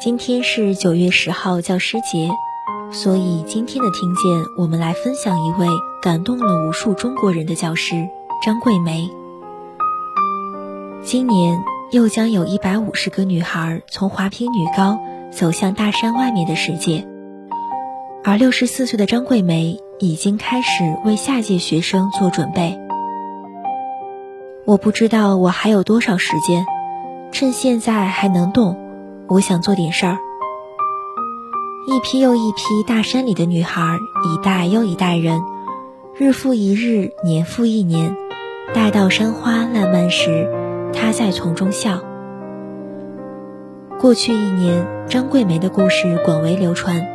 今天是九月十号教师节，所以今天的听见，我们来分享一位感动了无数中国人的教师张桂梅。今年又将有一百五十个女孩从华坪女高走向大山外面的世界，而六十四岁的张桂梅已经开始为下届学生做准备。我不知道我还有多少时间，趁现在还能动。我想做点事儿。一批又一批大山里的女孩，一代又一代人，日复一日，年复一年，待到山花烂漫时，她在丛中笑。过去一年，张桂梅的故事广为流传。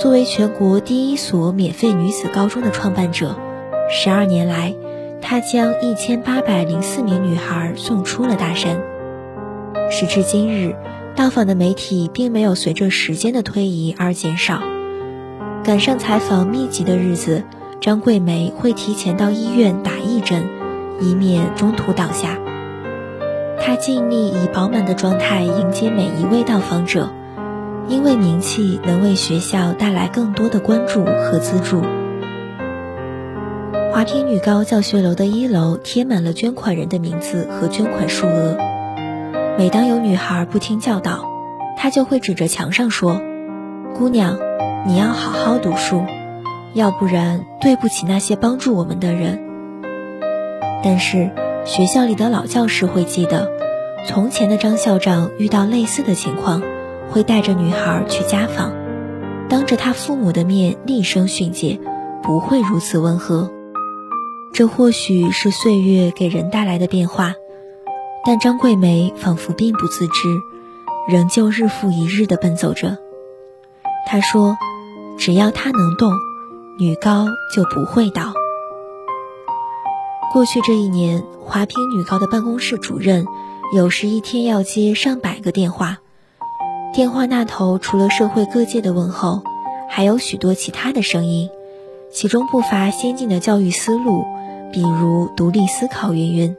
作为全国第一所免费女子高中的创办者，十二年来，她将一千八百零四名女孩送出了大山。时至今日。到访的媒体并没有随着时间的推移而减少。赶上采访密集的日子，张桂梅会提前到医院打一针，以免中途倒下。她尽力以饱满的状态迎接每一位到访者，因为名气能为学校带来更多的关注和资助。华坪女高教学楼的一楼贴满了捐款人的名字和捐款数额。每当有女孩不听教导，他就会指着墙上说：“姑娘，你要好好读书，要不然对不起那些帮助我们的人。”但是学校里的老教师会记得，从前的张校长遇到类似的情况，会带着女孩去家访，当着他父母的面厉声训诫，不会如此温和。这或许是岁月给人带来的变化。但张桂梅仿佛并不自知，仍旧日复一日地奔走着。她说：“只要她能动，女高就不会倒。”过去这一年，华坪女高的办公室主任有时一天要接上百个电话，电话那头除了社会各界的问候，还有许多其他的声音，其中不乏先进的教育思路，比如独立思考云云。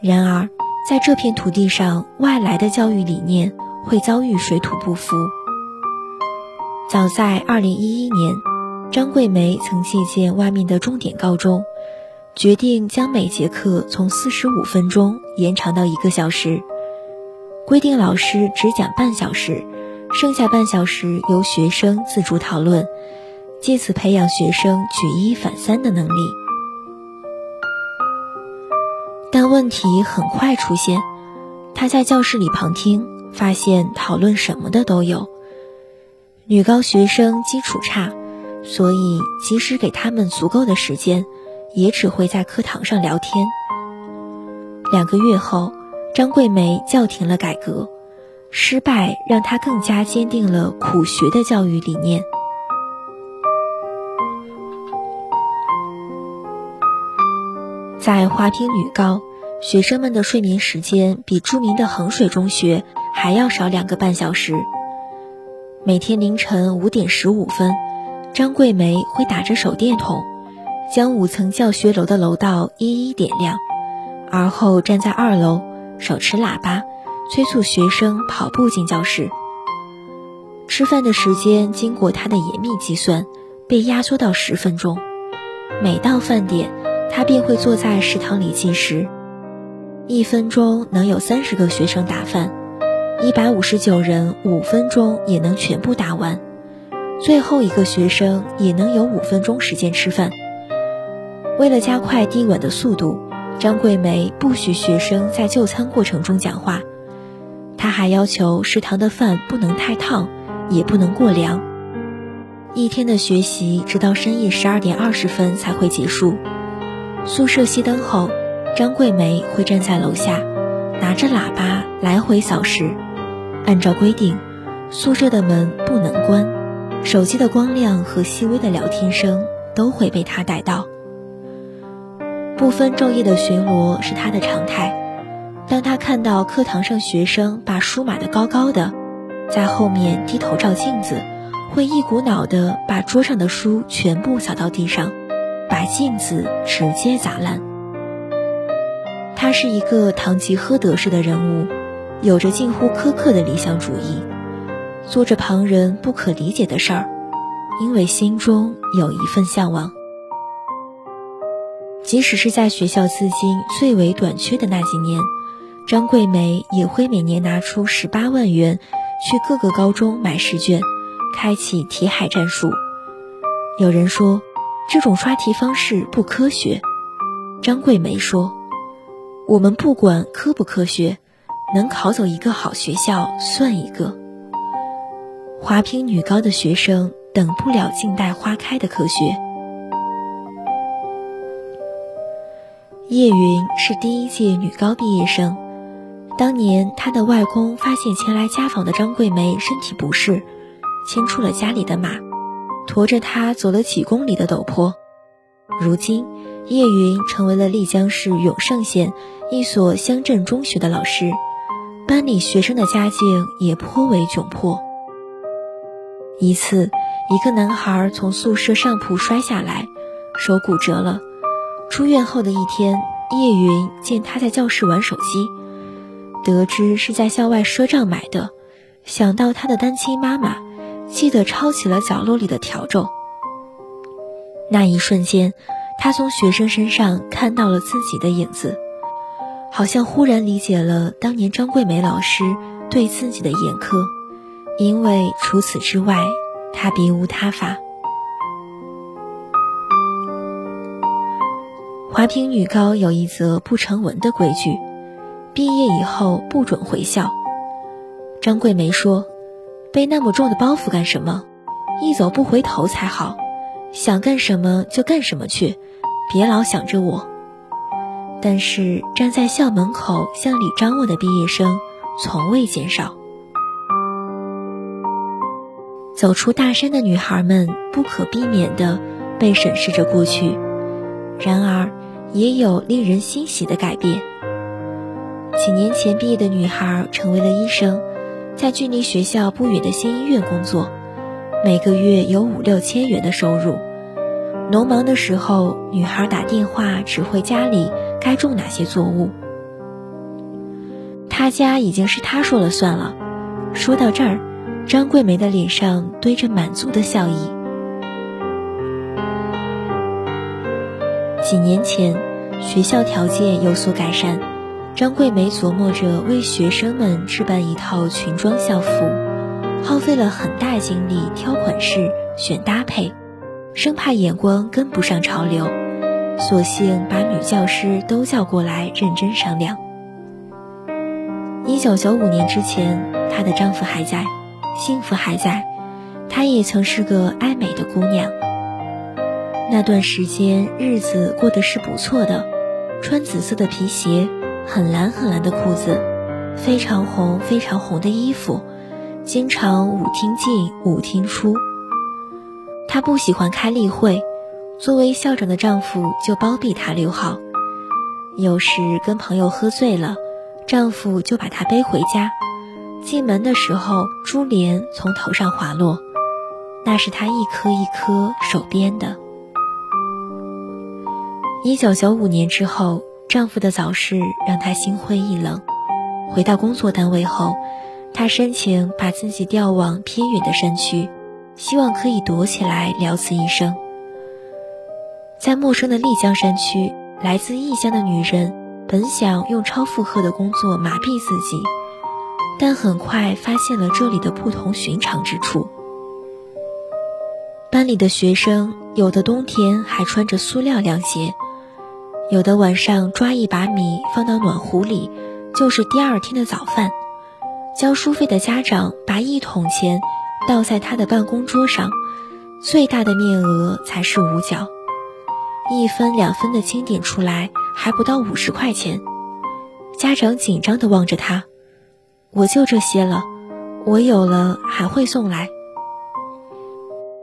然而，在这片土地上，外来的教育理念会遭遇水土不服。早在2011年，张桂梅曾借鉴外面的重点高中，决定将每节课从45分钟延长到一个小时，规定老师只讲半小时，剩下半小时由学生自主讨论，借此培养学生举一反三的能力。但问题很快出现，他在教室里旁听，发现讨论什么的都有。女高学生基础差，所以即使给他们足够的时间，也只会在课堂上聊天。两个月后，张桂梅叫停了改革，失败让她更加坚定了苦学的教育理念。在华坪女高，学生们的睡眠时间比著名的衡水中学还要少两个半小时。每天凌晨五点十五分，张桂梅会打着手电筒，将五层教学楼的楼道一一点亮，而后站在二楼，手持喇叭，催促学生跑步进教室。吃饭的时间经过她的严密计算，被压缩到十分钟。每到饭点。他便会坐在食堂里进食，一分钟能有三十个学生打饭，一百五十九人五分钟也能全部打完，最后一个学生也能有五分钟时间吃饭。为了加快递碗的速度，张桂梅不许学生在就餐过程中讲话，她还要求食堂的饭不能太烫，也不能过凉。一天的学习直到深夜十二点二十分才会结束。宿舍熄灯后，张桂梅会站在楼下，拿着喇叭来回扫视。按照规定，宿舍的门不能关，手机的光亮和细微的聊天声都会被她逮到。不分昼夜的巡逻是她的常态。当她看到课堂上学生把书码得高高的，在后面低头照镜子，会一股脑的把桌上的书全部扫到地上。把镜子直接砸烂。他是一个堂吉诃德式的人物，有着近乎苛刻的理想主义，做着旁人不可理解的事儿，因为心中有一份向往。即使是在学校资金最为短缺的那几年，张桂梅也会每年拿出十八万元去各个高中买试卷，开启题海战术。有人说这种刷题方式不科学，张桂梅说：“我们不管科不科学，能考走一个好学校算一个。”华坪女高的学生等不了静待花开的科学。叶云是第一届女高毕业生，当年她的外公发现前来家访的张桂梅身体不适，牵出了家里的马，驮着她走了几公里的陡坡。如今，叶云成为了丽江市永胜县一所乡镇中学的老师，班里学生的家境也颇为窘迫。一次，一个男孩从宿舍上铺摔下来，手骨折了。出院后的一天，叶云见他在教室玩手机，得知是在校外赊账买的，想到他的单亲妈妈，气得抄起了角落里的笤帚。那一瞬间，他从学生身上看到了自己的影子，好像忽然理解了当年张桂梅老师对自己的严苛，因为除此之外，他别无他法。华坪女高有一则不成文的规矩：毕业以后不准回校。张桂梅说：“背那么重的包袱干什么？一走不回头才好。想干什么就干什么去，别老想着我。”但是站在校门口向里张望的毕业生从未减少。走出大山的女孩们不可避免地被审视着过去，然而。也有令人欣喜的改变。几年前毕业的女孩成为了医生，在距离学校不远的县医院工作，每个月有五六千元的收入。农忙的时候，女孩打电话指挥家里该种哪些作物。他家已经是他说了算了。说到这儿，张桂梅的脸上堆着满足的笑意。几年前，学校条件有所改善，张桂梅琢磨着为学生们置办一套裙装校服，耗费了很大精力挑款式、选搭配，生怕眼光跟不上潮流，索性把女教师都叫过来认真商量。一九九五年之前，她的丈夫还在，幸福还在，她也曾是个爱美的姑娘。那段时间日子过得是不错的，穿紫色的皮鞋，很蓝很蓝的裤子，非常红非常红的衣服，经常舞厅进舞厅出。她不喜欢开例会，作为校长的丈夫就包庇她六号。有时跟朋友喝醉了，丈夫就把她背回家，进门的时候珠帘从头上滑落，那是她一颗一颗手编的。一九九五年之后，丈夫的早逝让她心灰意冷。回到工作单位后，她申请把自己调往偏远的山区，希望可以躲起来了此一生。在陌生的丽江山区，来自异乡的女人本想用超负荷的工作麻痹自己，但很快发现了这里的不同寻常之处。班里的学生有的冬天还穿着塑料凉鞋。有的晚上抓一把米放到暖壶里，就是第二天的早饭。交书费的家长把一桶钱倒在他的办公桌上，最大的面额才是五角，一分两分的清点出来还不到五十块钱。家长紧张地望着他，我就这些了，我有了还会送来。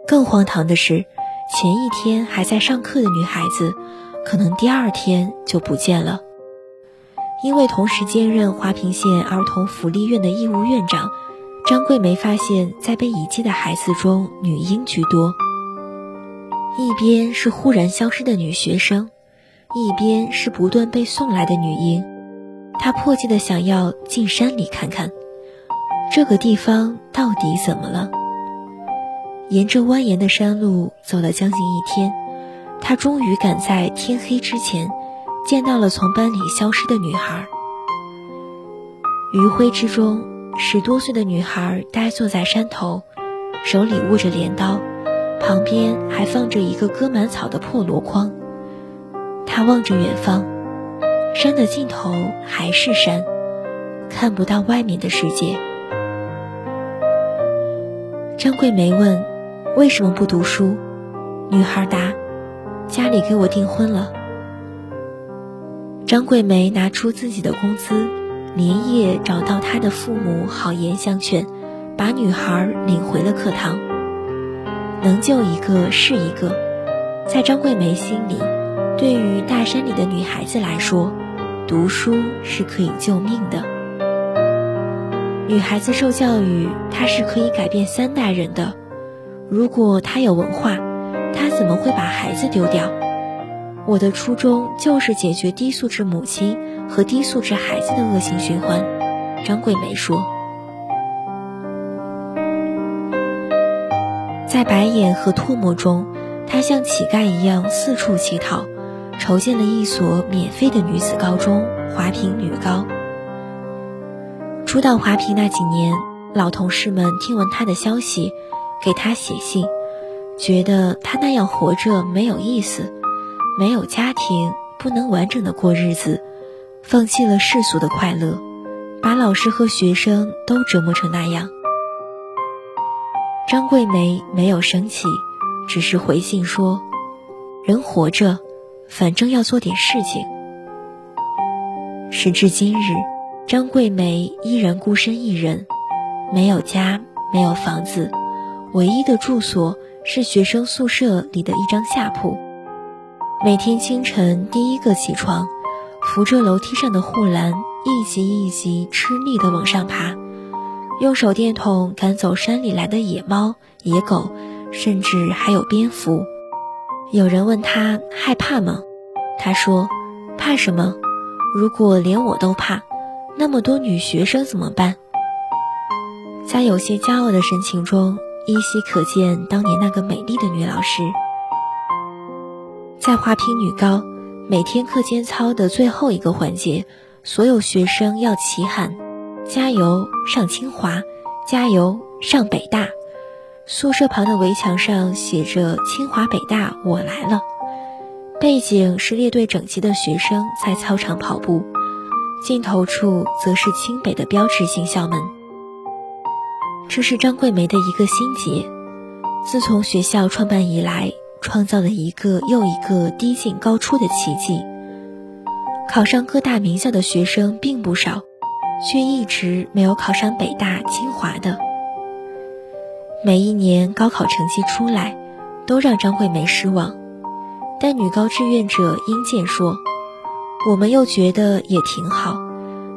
更荒唐的是，前一天还在上课的女孩子。可能第二天就不见了，因为同时兼任华坪县儿童福利院的义务院长，张桂梅发现，在被遗弃的孩子中，女婴居多。一边是忽然消失的女学生，一边是不断被送来的女婴，他迫切的想要进山里看看，这个地方到底怎么了。沿着蜿蜒的山路走了将近一天，他终于赶在天黑之前见到了从班里消失的女孩。余晖之中，十多岁的女孩呆坐在山头，手里握着镰刀，旁边还放着一个割满草的破箩筐。他望着远方，山的尽头还是山，看不到外面的世界。张桂梅问。为什么不读书？女孩答：“家里给我订婚了。”张桂梅拿出自己的工资，连夜找到她的父母，好言相劝，把女孩领回了课堂。能救一个是一个，在张桂梅心里，对于大山里的女孩子来说，读书是可以救命的。女孩子受教育，她是可以改变三代人的。如果他有文化，他怎么会把孩子丢掉？我的初衷就是解决低素质母亲和低素质孩子的恶性循环。张桂梅说，在白眼和唾沫中，她像乞丐一样四处乞讨，筹建了一所免费的女子高中——华坪女高。初到华坪那几年，老同事们听闻她的消息。给他写信，觉得他那样活着没有意思，没有家庭，不能完整的过日子，放弃了世俗的快乐，把老师和学生都折磨成那样。张桂梅没有生气，只是回信说：“人活着，反正要做点事情。”时至今日，张桂梅依然孤身一人，没有家，没有房子。唯一的住所是学生宿舍里的一张下铺。每天清晨第一个起床，扶着楼梯上的护栏，一级一级吃力地往上爬，用手电筒赶走山里来的野猫、野狗，甚至还有蝙蝠。有人问他害怕吗？他说：“怕什么？如果连我都怕，那么多女学生怎么办？”在有些骄傲的神情中。依稀可见当年那个美丽的女老师，在华坪女高，每天课间操的最后一个环节，所有学生要齐喊：“加油上清华，加油上北大。”宿舍旁的围墙上写着“清华北大我来了”，背景是列队整齐的学生在操场跑步，尽头处则是清北的标志性校门。这是张桂梅的一个心结。自从学校创办以来，创造了一个又一个低进高出的奇迹。考上各大名校的学生并不少，却一直没有考上北大、清华的。每一年高考成绩出来，都让张桂梅失望。但女高志愿者殷健说：“我们又觉得也挺好。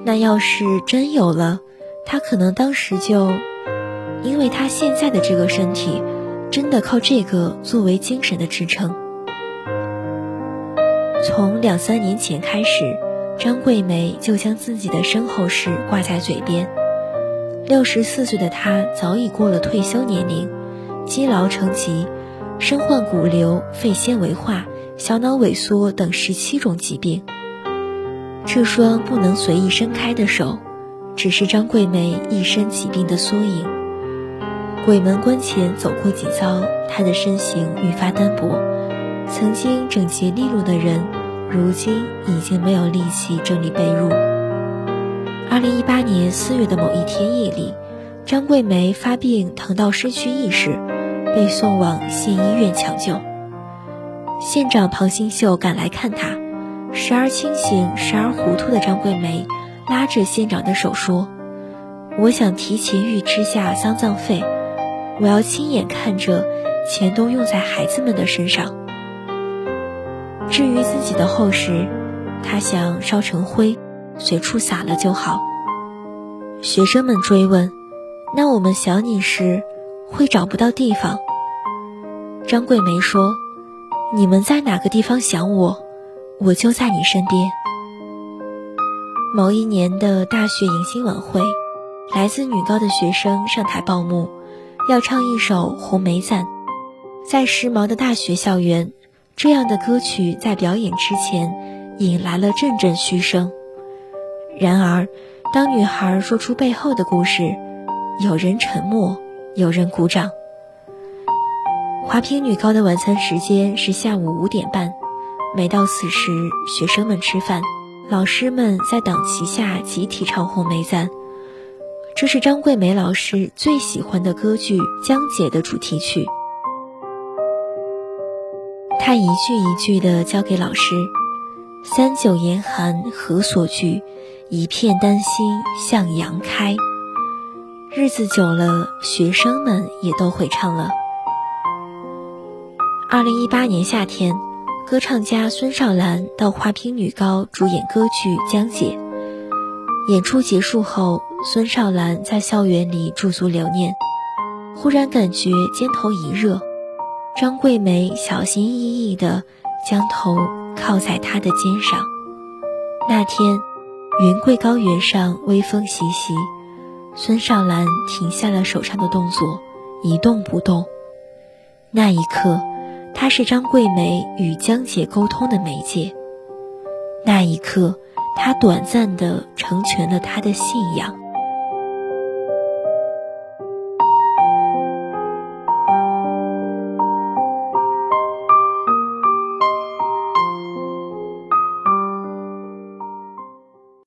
那要是真有了，她可能当时就……”因为她现在的这个身体，真的靠这个作为精神的支撑。从两三年前开始，张桂梅就将自己的身后事挂在嘴边。六十四岁的她早已过了退休年龄，积劳成疾，身患骨瘤、肺纤维化、小脑萎缩等十七种疾病。这双不能随意伸开的手，只是张桂梅一身疾病的缩影。鬼门关前走过几遭，她的身形愈发单薄。曾经整洁利落的人，如今已经没有力气整理被褥。二零一八年四月的某一天夜里，张桂梅发病，疼到失去意识，被送往县医院抢救。县长庞新秀赶来看她，时而清醒，时而糊涂的张桂梅拉着县长的手说：“我想提前预支下丧葬费。”我要亲眼看着钱都用在孩子们的身上。至于自己的后事，他想烧成灰，随处撒了就好。学生们追问：“那我们想你时，会找不到地方？”张桂梅说：“你们在哪个地方想我，我就在你身边。”某一年的大学迎新晚会，来自女高的学生上台报幕，要唱一首《红梅赞》。在时髦的大学校园，这样的歌曲在表演之前引来了阵阵嘘声。然而，当女孩说出背后的故事，有人沉默，有人鼓掌。华坪女高的晚餐时间是下午五点半，每到此时，学生们吃饭。老师们在党旗下集体唱《红梅赞》，这是张桂梅老师最喜欢的歌剧《江姐》的主题曲。他一句一句地教给老师：“三九严寒何所惧，一片丹心向阳开。”日子久了，学生们也都会唱了。二零一八年夏天。歌唱家孙少兰到华坪女高主演歌剧《江姐》。演出结束后，孙少兰在校园里驻足留念，忽然感觉肩头一热。张桂梅小心翼翼地将头靠在他的肩上。那天，云贵高原上微风习习，孙少兰停下了手上的动作，一动不动。那一刻。他是张桂梅与江姐沟通的媒介。那一刻，他短暂地成全了她的信仰。